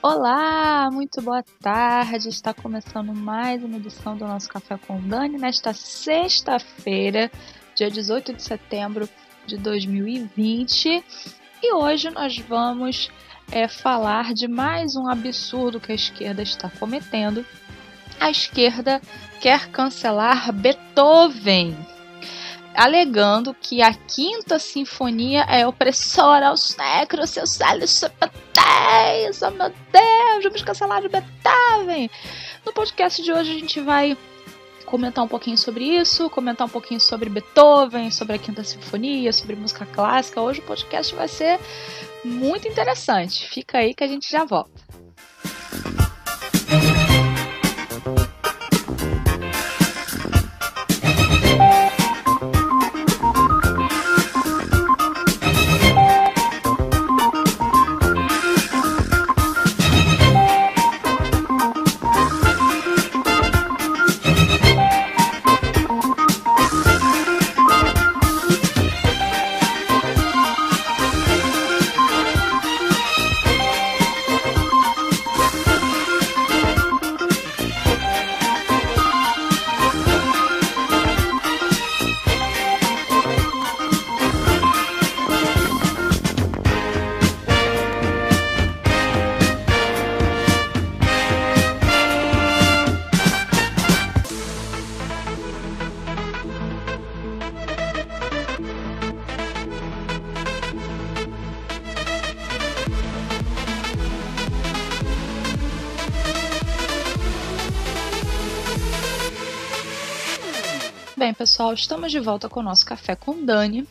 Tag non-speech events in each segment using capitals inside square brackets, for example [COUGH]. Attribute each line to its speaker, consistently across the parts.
Speaker 1: Olá, muito boa tarde. Está começando mais uma edição do nosso Café com Dani nesta sexta-feira, dia 18 de setembro de 2020. E hoje nós vamos é, falar de mais um absurdo que a esquerda está cometendo. A esquerda quer cancelar Beethoven alegando que a quinta sinfonia é opressora aos negros, seus LGBTs, oh meu Deus, vamos cancelar Beethoven. No podcast de hoje a gente vai comentar um pouquinho sobre isso, comentar um pouquinho sobre Beethoven, sobre a quinta sinfonia, sobre música clássica. Hoje o podcast vai ser muito interessante. Fica aí que a gente já volta. Pessoal, estamos de volta com o nosso café com Dani.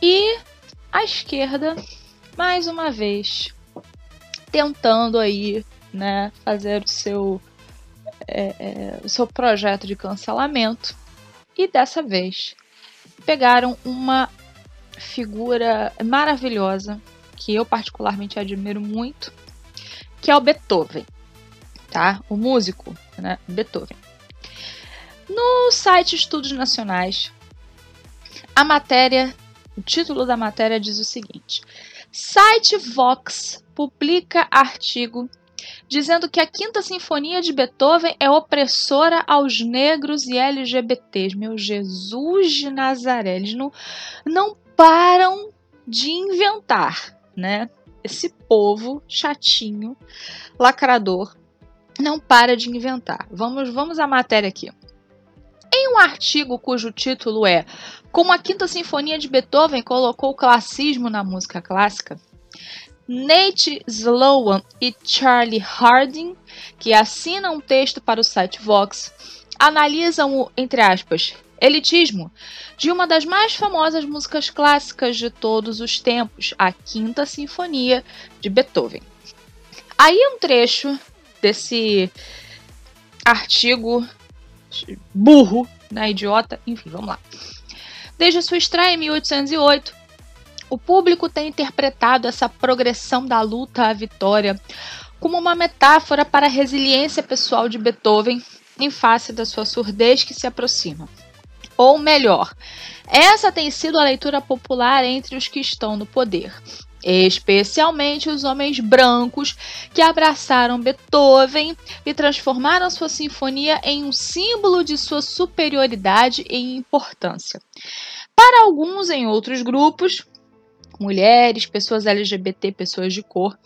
Speaker 1: E a esquerda, mais uma vez, tentando aí, né, fazer o seu, é, é, o seu projeto de cancelamento. E dessa vez pegaram uma figura maravilhosa que eu particularmente admiro muito, que é o Beethoven, tá? O músico, né? Beethoven. No site Estudos Nacionais, a matéria, o título da matéria diz o seguinte: Site Vox publica artigo dizendo que a Quinta Sinfonia de Beethoven é opressora aos negros e LGBTs. Meu Jesus de Nazaré, eles não, não param de inventar, né? Esse povo chatinho, lacrador, não para de inventar. Vamos, vamos à matéria aqui. Em um artigo cujo título é Como a Quinta Sinfonia de Beethoven colocou o classismo na música clássica, Nate Sloan e Charlie Harding, que assinam um texto para o site Vox, analisam o, entre aspas, elitismo de uma das mais famosas músicas clássicas de todos os tempos, a Quinta Sinfonia de Beethoven. Aí um trecho desse artigo burro, né, idiota, enfim, vamos lá. Desde sua estreia em 1808, o público tem interpretado essa progressão da luta à vitória como uma metáfora para a resiliência pessoal de Beethoven em face da sua surdez que se aproxima. Ou melhor, essa tem sido a leitura popular entre os que estão no poder, especialmente os homens brancos que abraçaram Beethoven e transformaram sua sinfonia em um símbolo de sua superioridade e importância. Para alguns em outros grupos, mulheres, pessoas LGBT, pessoas de cor,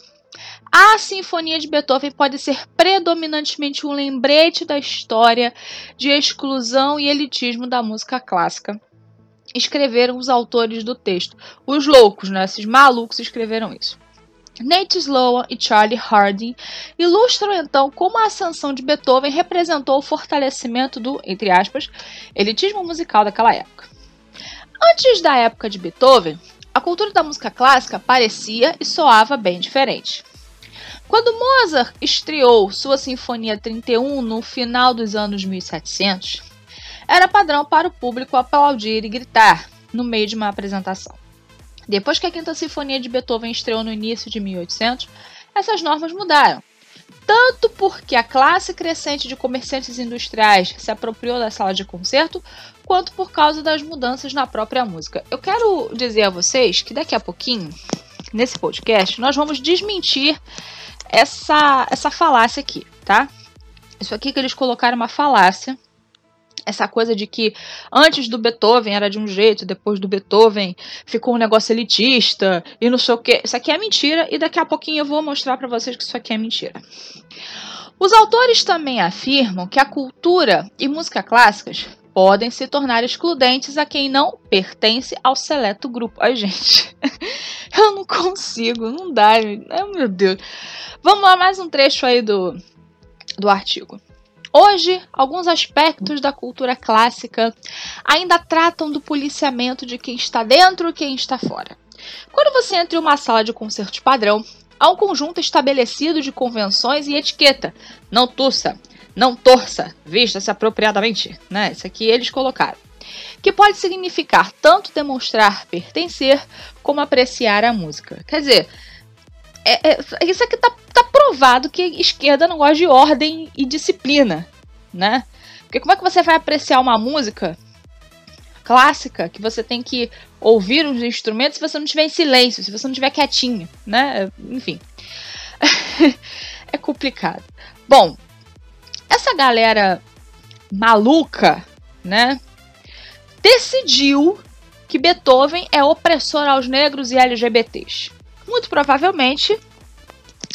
Speaker 1: a Sinfonia de Beethoven pode ser predominantemente um lembrete da história de exclusão e elitismo da música clássica escreveram os autores do texto. Os loucos, né? Esses malucos escreveram isso. Nate Sloan e Charlie Harding ilustram então como a ascensão de Beethoven representou o fortalecimento do, entre aspas, elitismo musical daquela época. Antes da época de Beethoven, a cultura da música clássica parecia e soava bem diferente. Quando Mozart estreou sua Sinfonia 31 no final dos anos 1700, era padrão para o público aplaudir e gritar no meio de uma apresentação. Depois que a Quinta Sinfonia de Beethoven estreou no início de 1800, essas normas mudaram. Tanto porque a classe crescente de comerciantes industriais se apropriou da sala de concerto, quanto por causa das mudanças na própria música. Eu quero dizer a vocês que daqui a pouquinho, nesse podcast, nós vamos desmentir essa, essa falácia aqui, tá? Isso aqui que eles colocaram uma falácia essa coisa de que antes do Beethoven era de um jeito, depois do Beethoven ficou um negócio elitista e não sei o que. Isso aqui é mentira e daqui a pouquinho eu vou mostrar para vocês que isso aqui é mentira. Os autores também afirmam que a cultura e música clássicas podem se tornar excludentes a quem não pertence ao seleto grupo. Ai, gente, [LAUGHS] eu não consigo, não dá. Meu Deus. Vamos lá, mais um trecho aí do, do artigo. Hoje, alguns aspectos da cultura clássica ainda tratam do policiamento de quem está dentro e quem está fora. Quando você entra em uma sala de concertos padrão, há um conjunto estabelecido de convenções e etiqueta. Não tussa, não torça, vista-se apropriadamente, né? Isso aqui eles colocaram. Que pode significar tanto demonstrar pertencer como apreciar a música. Quer dizer, é, é, isso aqui tá, tá provado que esquerda não gosta de ordem e disciplina, né? Porque como é que você vai apreciar uma música clássica que você tem que ouvir os instrumentos se você não estiver em silêncio, se você não estiver quietinho, né? Enfim. [LAUGHS] é complicado. Bom, essa galera maluca, né, decidiu que Beethoven é opressor aos negros e LGBTs. Muito provavelmente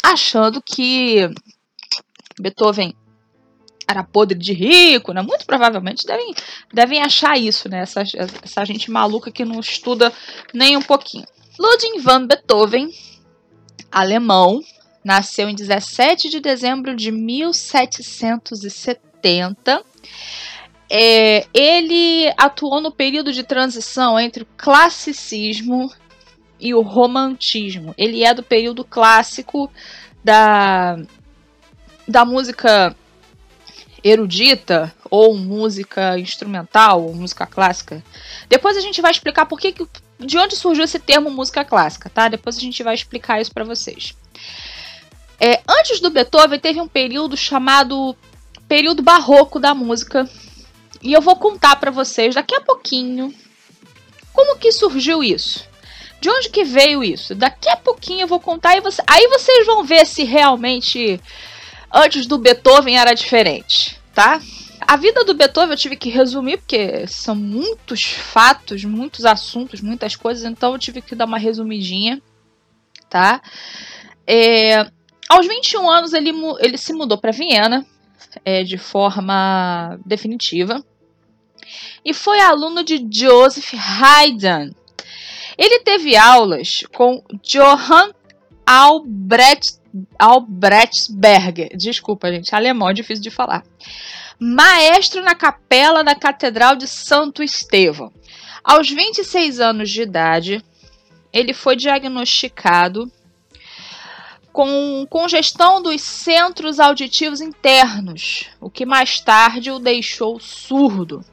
Speaker 1: achando que Beethoven era podre de rico, né? Muito provavelmente devem, devem achar isso, né? Essa, essa gente maluca que não estuda nem um pouquinho. Ludwig van Beethoven, alemão, nasceu em 17 de dezembro de 1770. É, ele atuou no período de transição entre o classicismo e o romantismo. Ele é do período clássico da, da música erudita ou música instrumental ou música clássica. Depois a gente vai explicar por que, de onde surgiu esse termo música clássica, tá? Depois a gente vai explicar isso para vocês. É, antes do Beethoven teve um período chamado período barroco da música e eu vou contar para vocês daqui a pouquinho como que surgiu isso. De onde que veio isso? Daqui a pouquinho eu vou contar e você, aí vocês vão ver se realmente antes do Beethoven era diferente, tá? A vida do Beethoven eu tive que resumir porque são muitos fatos, muitos assuntos, muitas coisas, então eu tive que dar uma resumidinha, tá? É, aos 21 anos ele, ele se mudou para Viena é, de forma definitiva e foi aluno de Joseph Haydn, ele teve aulas com Johann Albrecht, Albrechtsberger. Desculpa, gente, alemão é difícil de falar. Maestro na capela da Catedral de Santo Estevão. Aos 26 anos de idade, ele foi diagnosticado com congestão dos centros auditivos internos, o que mais tarde o deixou surdo.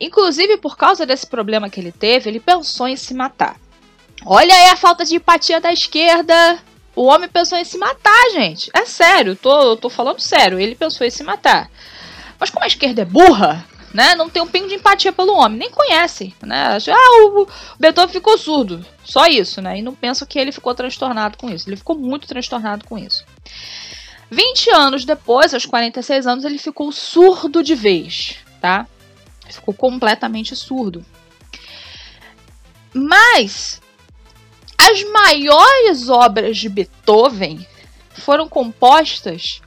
Speaker 1: Inclusive, por causa desse problema que ele teve, ele pensou em se matar. Olha aí a falta de empatia da esquerda. O homem pensou em se matar, gente. É sério, tô, tô falando sério. Ele pensou em se matar. Mas como a esquerda é burra, né? Não tem um pingo de empatia pelo homem, nem conhece, né? Ah, o Beethoven ficou surdo. Só isso, né? E não penso que ele ficou transtornado com isso. Ele ficou muito transtornado com isso. 20 anos depois, aos 46 anos, ele ficou surdo de vez, tá? Ficou completamente surdo. Mas as maiores obras de Beethoven foram compostas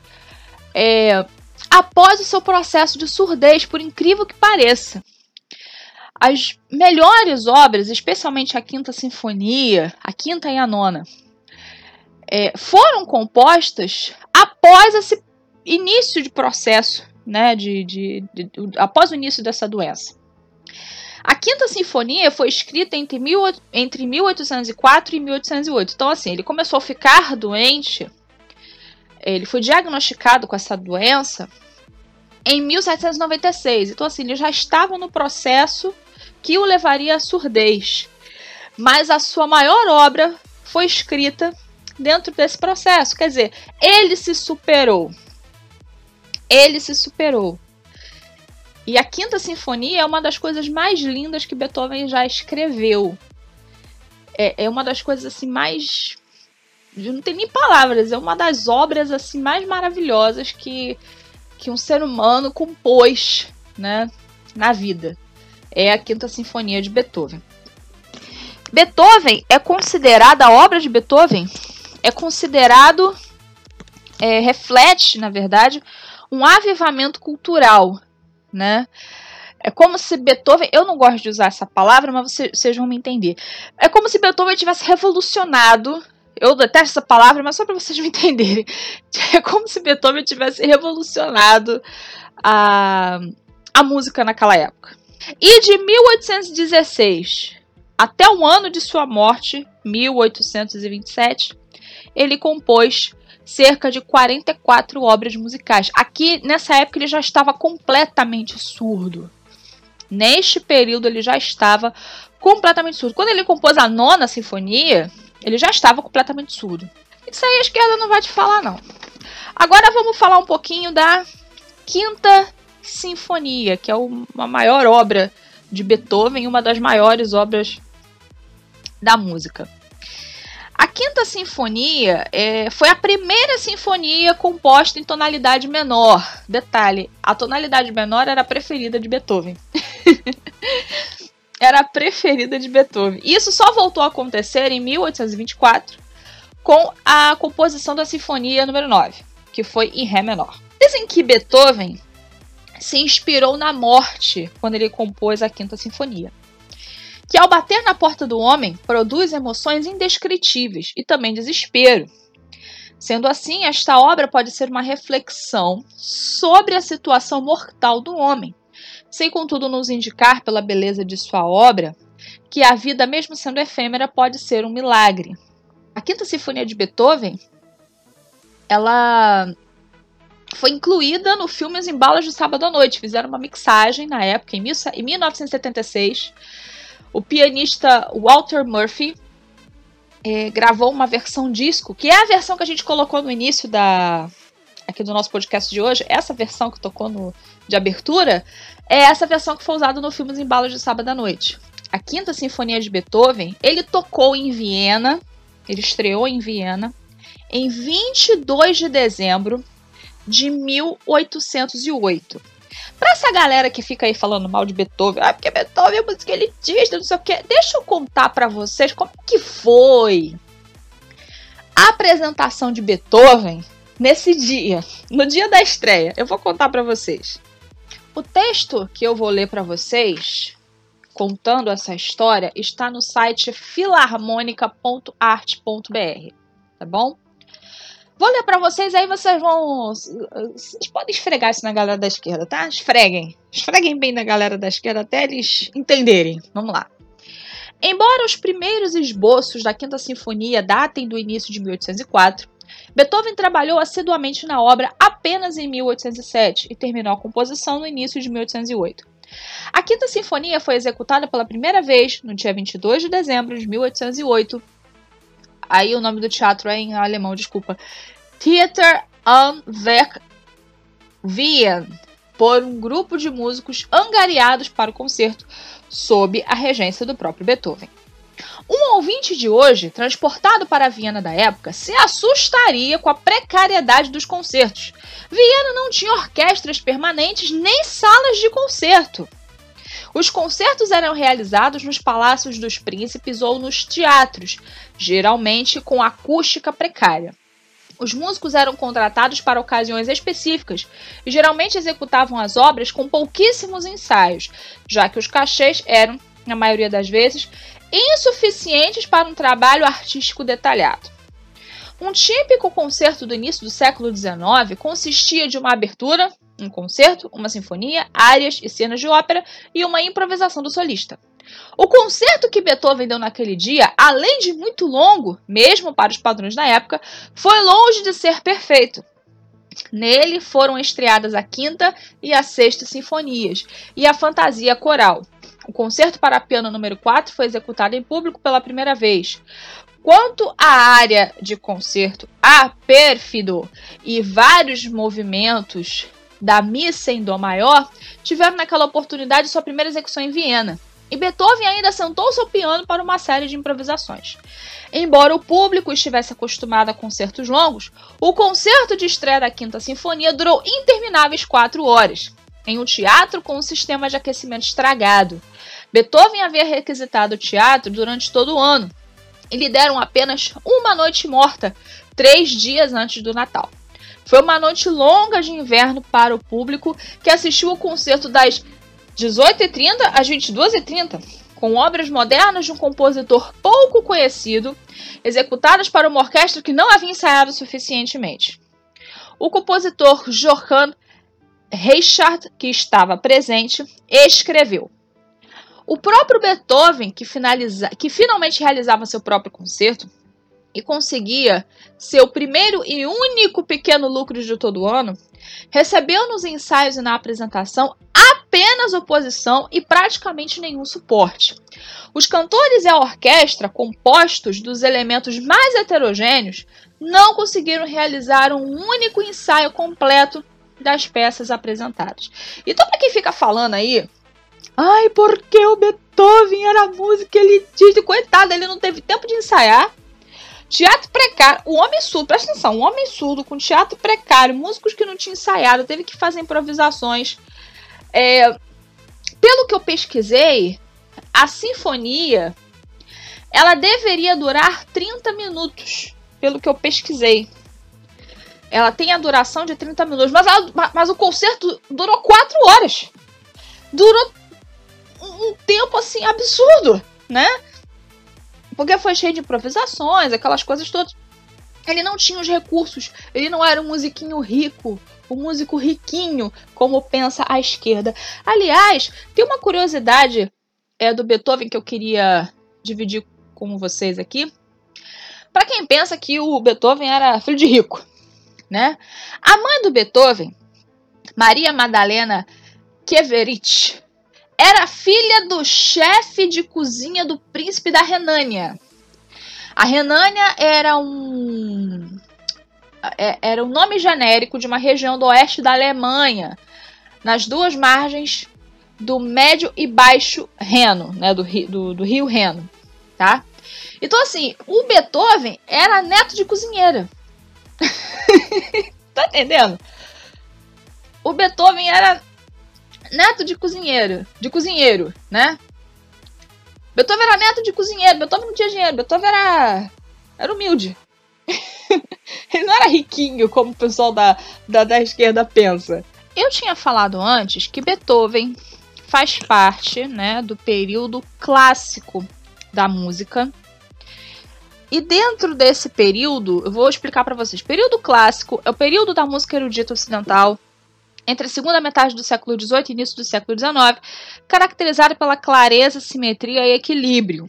Speaker 1: é, após o seu processo de surdez, por incrível que pareça. As melhores obras, especialmente a Quinta Sinfonia, a Quinta e a Nona, é, foram compostas após esse início de processo né, de, de, de, após o início dessa doença. A Quinta Sinfonia foi escrita entre, mil, entre 1804 e 1808. Então, assim, ele começou a ficar doente, ele foi diagnosticado com essa doença em 1796. Então, assim, ele já estava no processo que o levaria à surdez. mas a sua maior obra foi escrita dentro desse processo. Quer dizer, ele se superou. Ele se superou. E a Quinta Sinfonia é uma das coisas mais lindas que Beethoven já escreveu. É, é uma das coisas assim mais. Não tem nem palavras, é uma das obras assim mais maravilhosas que, que um ser humano compôs né, na vida. É a Quinta Sinfonia de Beethoven. Beethoven é considerada, a obra de Beethoven é considerado, é, reflete, na verdade, um avivamento cultural, né? É como se Beethoven, eu não gosto de usar essa palavra, mas vocês, vocês vão me entender. É como se Beethoven tivesse revolucionado eu detesto essa palavra, mas só para vocês me [LAUGHS] entenderem. É como se Beethoven tivesse revolucionado a, a música naquela época. E de 1816 até o ano de sua morte, 1827, ele compôs cerca de 44 obras musicais. Aqui, nessa época, ele já estava completamente surdo. Neste período, ele já estava completamente surdo. Quando ele compôs a nona sinfonia, ele já estava completamente surdo. Isso aí a esquerda não vai te falar, não. Agora vamos falar um pouquinho da quinta sinfonia, que é uma maior obra de Beethoven, uma das maiores obras da música. A Quinta Sinfonia é, foi a primeira sinfonia composta em tonalidade menor. Detalhe: a tonalidade menor era a preferida de Beethoven. [LAUGHS] era a preferida de Beethoven. Isso só voltou a acontecer em 1824 com a composição da Sinfonia número 9, que foi em Ré menor. Dizem que Beethoven se inspirou na morte quando ele compôs a Quinta Sinfonia que ao bater na porta do homem produz emoções indescritíveis e também desespero. Sendo assim, esta obra pode ser uma reflexão sobre a situação mortal do homem, sem contudo nos indicar, pela beleza de sua obra, que a vida, mesmo sendo efêmera, pode ser um milagre. A Quinta Sinfonia de Beethoven, ela foi incluída no filme As Embalas de Sábado à Noite. Fizeram uma mixagem na época, em 1976, o pianista Walter Murphy é, gravou uma versão disco, que é a versão que a gente colocou no início da aqui do nosso podcast de hoje. Essa versão que tocou no de abertura é essa versão que foi usada no filme Os Embalos de Sábado à Noite. A Quinta Sinfonia de Beethoven, ele tocou em Viena, ele estreou em Viena em 22 de dezembro de 1808. Pra essa galera que fica aí falando mal de Beethoven, ah, porque Beethoven é música elitista, não sei o quê, deixa eu contar para vocês como que foi a apresentação de Beethoven nesse dia, no dia da estreia. Eu vou contar para vocês. O texto que eu vou ler para vocês, contando essa história, está no site filarmônica.art.br, tá bom? Vou ler para vocês, aí vocês vão. Vocês podem esfregar isso na galera da esquerda, tá? Esfreguem. Esfreguem bem na galera da esquerda até eles entenderem. Vamos lá. Embora os primeiros esboços da Quinta Sinfonia datem do início de 1804, Beethoven trabalhou assiduamente na obra apenas em 1807 e terminou a composição no início de 1808. A Quinta Sinfonia foi executada pela primeira vez no dia 22 de dezembro de 1808. Aí o nome do teatro é em alemão, desculpa. Theater am Werk Wien, por um grupo de músicos angariados para o concerto, sob a regência do próprio Beethoven. Um ouvinte de hoje, transportado para a Viena da época, se assustaria com a precariedade dos concertos. Viena não tinha orquestras permanentes nem salas de concerto. Os concertos eram realizados nos palácios dos príncipes ou nos teatros, geralmente com acústica precária. Os músicos eram contratados para ocasiões específicas e geralmente executavam as obras com pouquíssimos ensaios, já que os cachês eram, na maioria das vezes, insuficientes para um trabalho artístico detalhado. Um típico concerto do início do século XIX consistia de uma abertura, um concerto, uma sinfonia, áreas e cenas de ópera e uma improvisação do solista. O concerto que Beethoven deu naquele dia, além de muito longo, mesmo para os padrões da época, foi longe de ser perfeito. Nele foram estreadas a quinta e a sexta sinfonias e a fantasia coral. O concerto para piano número 4 foi executado em público pela primeira vez. Quanto à área de concerto a pérfido e vários movimentos da missa em dó maior, tiveram naquela oportunidade sua primeira execução em Viena. E Beethoven ainda sentou seu piano para uma série de improvisações. Embora o público estivesse acostumado a concertos longos, o concerto de estreia da Quinta Sinfonia durou intermináveis quatro horas, em um teatro com um sistema de aquecimento estragado. Beethoven havia requisitado o teatro durante todo o ano, e lhe deram apenas uma noite morta, três dias antes do Natal. Foi uma noite longa de inverno para o público que assistiu ao concerto das 18h30 às 22h30, com obras modernas de um compositor pouco conhecido, executadas para uma orquestra que não havia ensaiado suficientemente. O compositor Johann Reichard, que estava presente, escreveu: o próprio Beethoven, que, finaliza, que finalmente realizava seu próprio concerto e conseguia seu primeiro e único pequeno lucro de todo ano, recebeu nos ensaios e na apresentação apenas oposição e praticamente nenhum suporte. Os cantores e a orquestra, compostos dos elementos mais heterogêneos, não conseguiram realizar um único ensaio completo das peças apresentadas. Então, para quem fica falando aí Ai, porque o Beethoven era música elitista. Coitado, ele não teve tempo de ensaiar. Teatro precário. O homem surdo, presta atenção, um homem surdo com teatro precário, músicos que não tinham ensaiado, teve que fazer improvisações. É, pelo que eu pesquisei, a sinfonia ela deveria durar 30 minutos, pelo que eu pesquisei. Ela tem a duração de 30 minutos, mas, ela, mas o concerto durou 4 horas. Durou um tempo assim absurdo, né? Porque foi cheio de improvisações, aquelas coisas todas. Ele não tinha os recursos, ele não era um musiquinho rico, um músico riquinho, como pensa a esquerda. Aliás, tem uma curiosidade é, do Beethoven que eu queria dividir com vocês aqui. Para quem pensa que o Beethoven era filho de rico, né? A mãe do Beethoven, Maria Madalena Keverich, era filha do chefe de cozinha do príncipe da Renânia. A Renânia era um é, era um nome genérico de uma região do oeste da Alemanha, nas duas margens do Médio e Baixo Reno, né, do, do, do rio Reno, tá? Então assim, o Beethoven era neto de cozinheira. [LAUGHS] tá entendendo? O Beethoven era neto de cozinheiro, de cozinheiro, né? Beethoven era neto de cozinheiro, Beethoven não tinha dinheiro, Beethoven era, era humilde. [LAUGHS] Ele não era riquinho, como o pessoal da, da, da esquerda pensa. Eu tinha falado antes que Beethoven faz parte né, do período clássico da música. E dentro desse período, eu vou explicar para vocês. Período clássico é o período da música erudita ocidental entre a segunda metade do século XVIII e início do século XIX, caracterizado pela clareza, simetria e equilíbrio.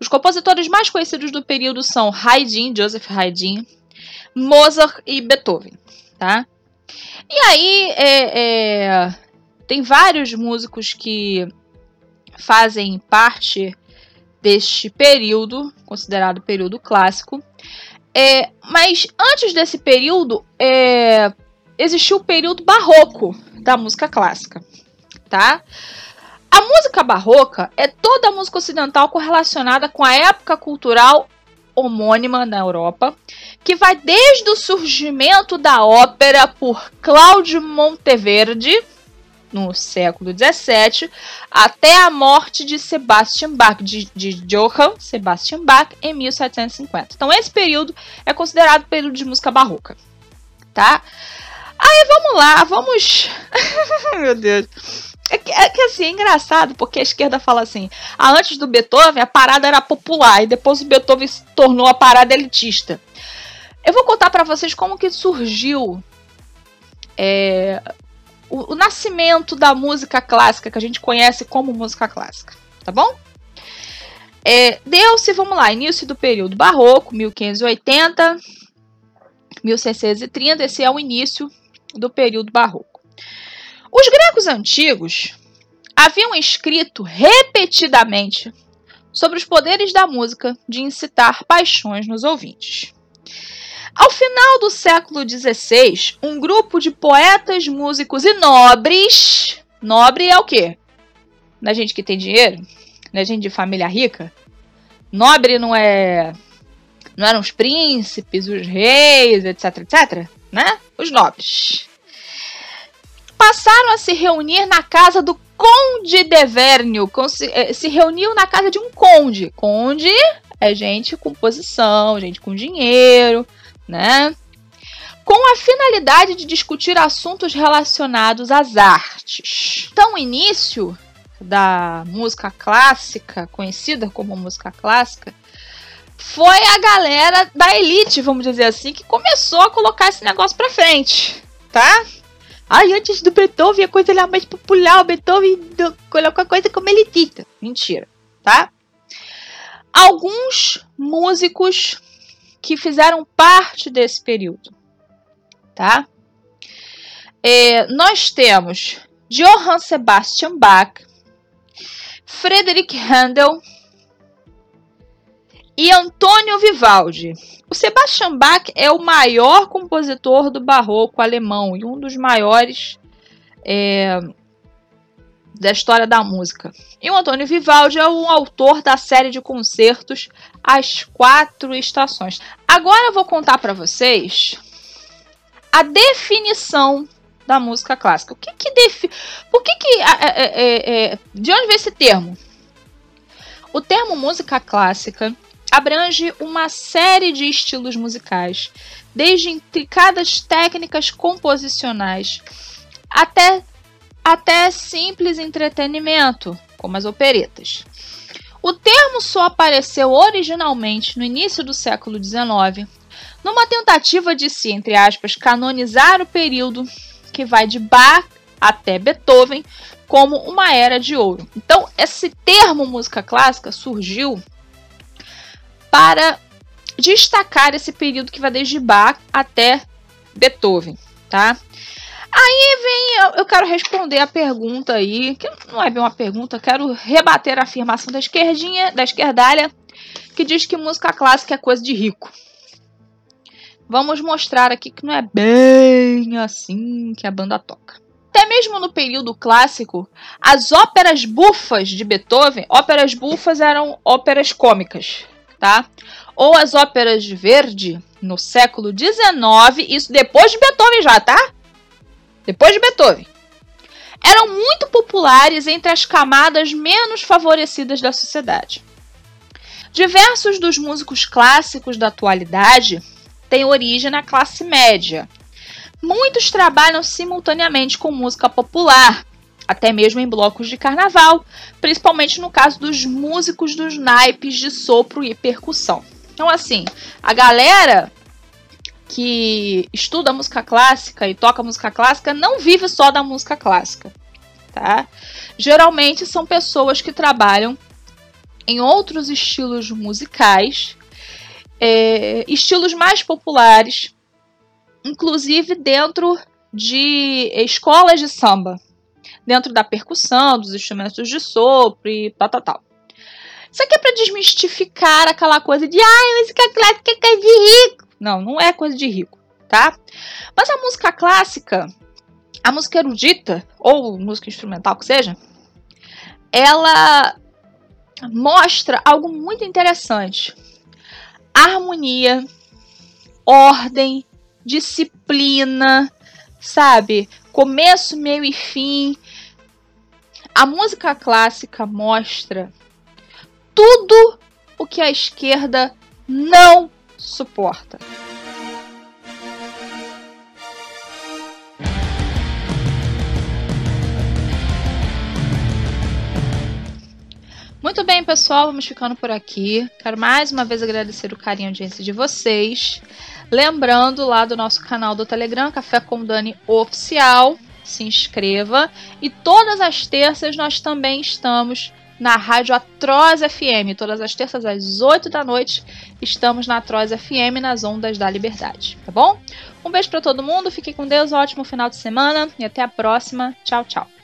Speaker 1: Os compositores mais conhecidos do período são Haydn, Joseph Haydn, Mozart e Beethoven, tá? E aí é, é, tem vários músicos que fazem parte deste período, considerado período clássico. É, mas antes desse período, é, existiu o período barroco da música clássica, tá? A música barroca é toda a música ocidental correlacionada com a época cultural homônima na Europa, que vai desde o surgimento da ópera por Cláudio Monteverdi no século XVII até a morte de Sebastian Bach, de, de Johann Sebastian Bach, em 1750. Então esse período é considerado período de música barroca, tá? Aí vamos lá, vamos. [LAUGHS] Meu Deus. É que, é que, assim, é engraçado, porque a esquerda fala assim: ah, antes do Beethoven a parada era popular e depois o Beethoven se tornou a parada elitista. Eu vou contar para vocês como que surgiu é, o, o, nascimento da música clássica, que a gente conhece como música clássica, tá bom? É, Deu-se, vamos lá, início do período barroco, 1580, 1630, esse é o início do período barroco. Os gregos antigos haviam escrito repetidamente sobre os poderes da música de incitar paixões nos ouvintes. Ao final do século XVI, um grupo de poetas, músicos e nobres. Nobre é o quê? Não é gente que tem dinheiro? Não é gente de família rica? Nobre não é. Não eram os príncipes, os reis, etc, etc? Né? Os nobres. Passaram a se reunir na casa do Conde de Vernio. Eh, se reuniu na casa de um conde. Conde é gente com posição, gente com dinheiro, né? Com a finalidade de discutir assuntos relacionados às artes. Então, o início da música clássica, conhecida como música clássica, foi a galera da elite, vamos dizer assim, que começou a colocar esse negócio pra frente, tá? Ai, antes do Beethoven a coisa era mais popular, o Beethoven colocou a coisa como elitista. Mentira, tá? Alguns músicos que fizeram parte desse período, tá? É, nós temos Johann Sebastian Bach, Friedrich Handel e Antônio Vivaldi. O Sebastian Bach é o maior compositor do barroco alemão e um dos maiores é, da história da música. E o Antônio Vivaldi é o autor da série de concertos As Quatro Estações. Agora eu vou contar para vocês a definição da música clássica. O que que defi... Por que que... É, é, de onde vem esse termo? O termo música clássica abrange uma série de estilos musicais, desde intricadas técnicas composicionais até, até simples entretenimento, como as operetas. O termo só apareceu originalmente no início do século XIX, numa tentativa de se, entre aspas, canonizar o período que vai de Bach até Beethoven como uma era de ouro. Então, esse termo música clássica surgiu para destacar esse período que vai desde Bach até Beethoven, tá? Aí vem, eu quero responder a pergunta aí, que não é bem uma pergunta, quero rebater a afirmação da esquerdinha, da esquerdalha, que diz que música clássica é coisa de rico. Vamos mostrar aqui que não é bem assim que a banda toca. Até mesmo no período clássico, as óperas bufas de Beethoven, óperas bufas eram óperas cômicas, tá? Ou as óperas de Verdi no século XIX, isso depois de Beethoven já, tá? Depois de Beethoven. Eram muito populares entre as camadas menos favorecidas da sociedade. Diversos dos músicos clássicos da atualidade têm origem na classe média. Muitos trabalham simultaneamente com música popular, até mesmo em blocos de carnaval, principalmente no caso dos músicos dos naipes de sopro e percussão. Então, assim, a galera que estuda música clássica e toca música clássica não vive só da música clássica, tá? Geralmente são pessoas que trabalham em outros estilos musicais é, estilos mais populares, inclusive dentro de escolas de samba, dentro da percussão, dos instrumentos de sopro e tal, tal, tal. Isso aqui é para desmistificar aquela coisa de ah, música clássica é coisa de rico. Não, não é coisa de rico, tá? Mas a música clássica, a música erudita, ou música instrumental que seja, ela mostra algo muito interessante harmonia, ordem, disciplina, sabe? Começo, meio e fim. A música clássica mostra tudo o que a esquerda não suporta. Muito bem, pessoal, vamos ficando por aqui. Quero mais uma vez agradecer o carinho e audiência de vocês. Lembrando lá do nosso canal do Telegram, Café com Dani Oficial. Se inscreva. E todas as terças nós também estamos na Rádio Atroz FM. Todas as terças às 8 da noite estamos na Atroz FM nas ondas da liberdade, tá bom? Um beijo para todo mundo, fique com Deus, um ótimo final de semana e até a próxima. Tchau, tchau.